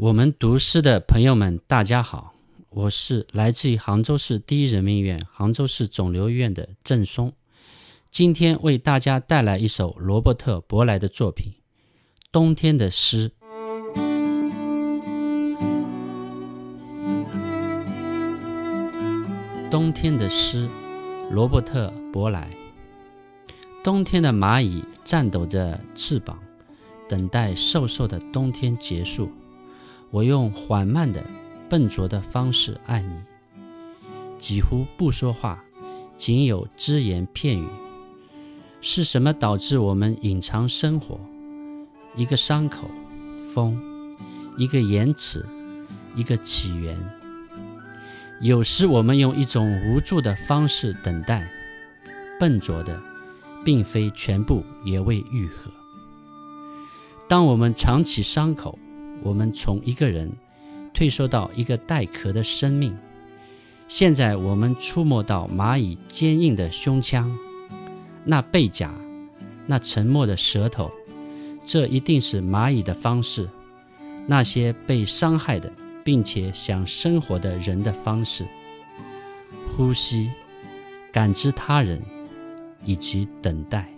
我们读诗的朋友们，大家好，我是来自于杭州市第一人民医院杭州市肿瘤医院的郑松，今天为大家带来一首罗伯特·伯莱的作品《冬天的诗》。冬天的诗，罗伯特·伯莱。冬天的蚂蚁颤抖着翅膀，等待瘦瘦的冬天结束。我用缓慢的、笨拙的方式爱你，几乎不说话，仅有只言片语。是什么导致我们隐藏生活？一个伤口，风；一个延迟，一个起源。有时我们用一种无助的方式等待，笨拙的，并非全部也未愈合。当我们藏起伤口。我们从一个人退缩到一个带壳的生命。现在我们触摸到蚂蚁坚硬的胸腔，那背甲，那沉默的舌头，这一定是蚂蚁的方式。那些被伤害的并且想生活的人的方式。呼吸，感知他人，以及等待。